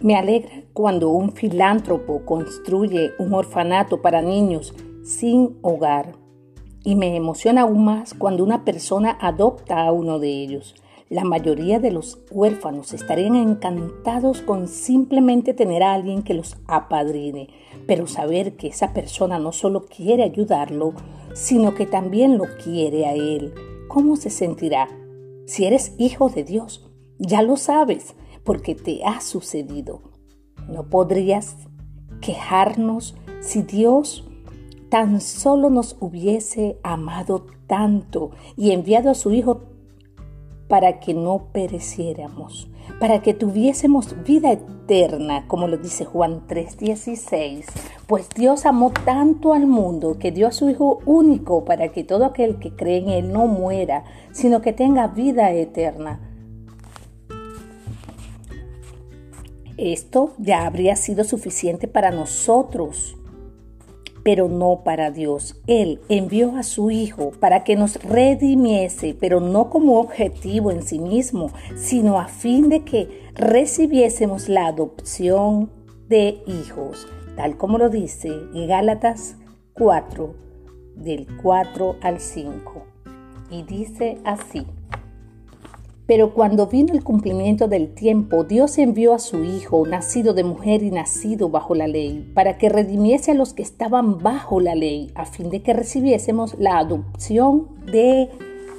Me alegra cuando un filántropo construye un orfanato para niños sin hogar. Y me emociona aún más cuando una persona adopta a uno de ellos. La mayoría de los huérfanos estarían encantados con simplemente tener a alguien que los apadrine, pero saber que esa persona no solo quiere ayudarlo, sino que también lo quiere a él. ¿Cómo se sentirá? Si eres hijo de Dios, ya lo sabes, porque te ha sucedido. No podrías quejarnos si Dios tan solo nos hubiese amado tanto y enviado a su Hijo para que no pereciéramos, para que tuviésemos vida eterna, como lo dice Juan 3:16. Pues Dios amó tanto al mundo que dio a su Hijo único para que todo aquel que cree en Él no muera, sino que tenga vida eterna. Esto ya habría sido suficiente para nosotros pero no para Dios. Él envió a su Hijo para que nos redimiese, pero no como objetivo en sí mismo, sino a fin de que recibiésemos la adopción de hijos, tal como lo dice Gálatas 4, del 4 al 5. Y dice así. Pero cuando vino el cumplimiento del tiempo, Dios envió a su Hijo, nacido de mujer y nacido bajo la ley, para que redimiese a los que estaban bajo la ley, a fin de que recibiésemos la adopción de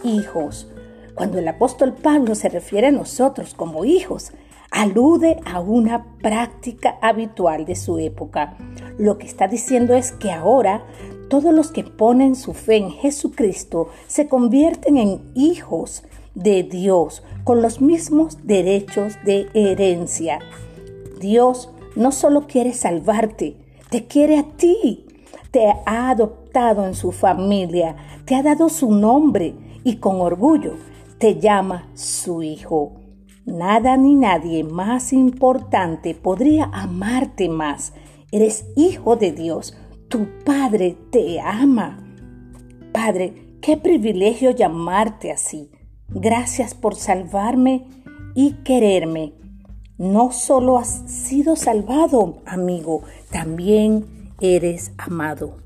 hijos. Cuando el apóstol Pablo se refiere a nosotros como hijos, alude a una práctica habitual de su época. Lo que está diciendo es que ahora todos los que ponen su fe en Jesucristo se convierten en hijos de Dios con los mismos derechos de herencia. Dios no solo quiere salvarte, te quiere a ti. Te ha adoptado en su familia, te ha dado su nombre y con orgullo te llama su hijo. Nada ni nadie más importante podría amarte más. Eres hijo de Dios. Tu Padre te ama. Padre, qué privilegio llamarte así. Gracias por salvarme y quererme. No solo has sido salvado, amigo, también eres amado.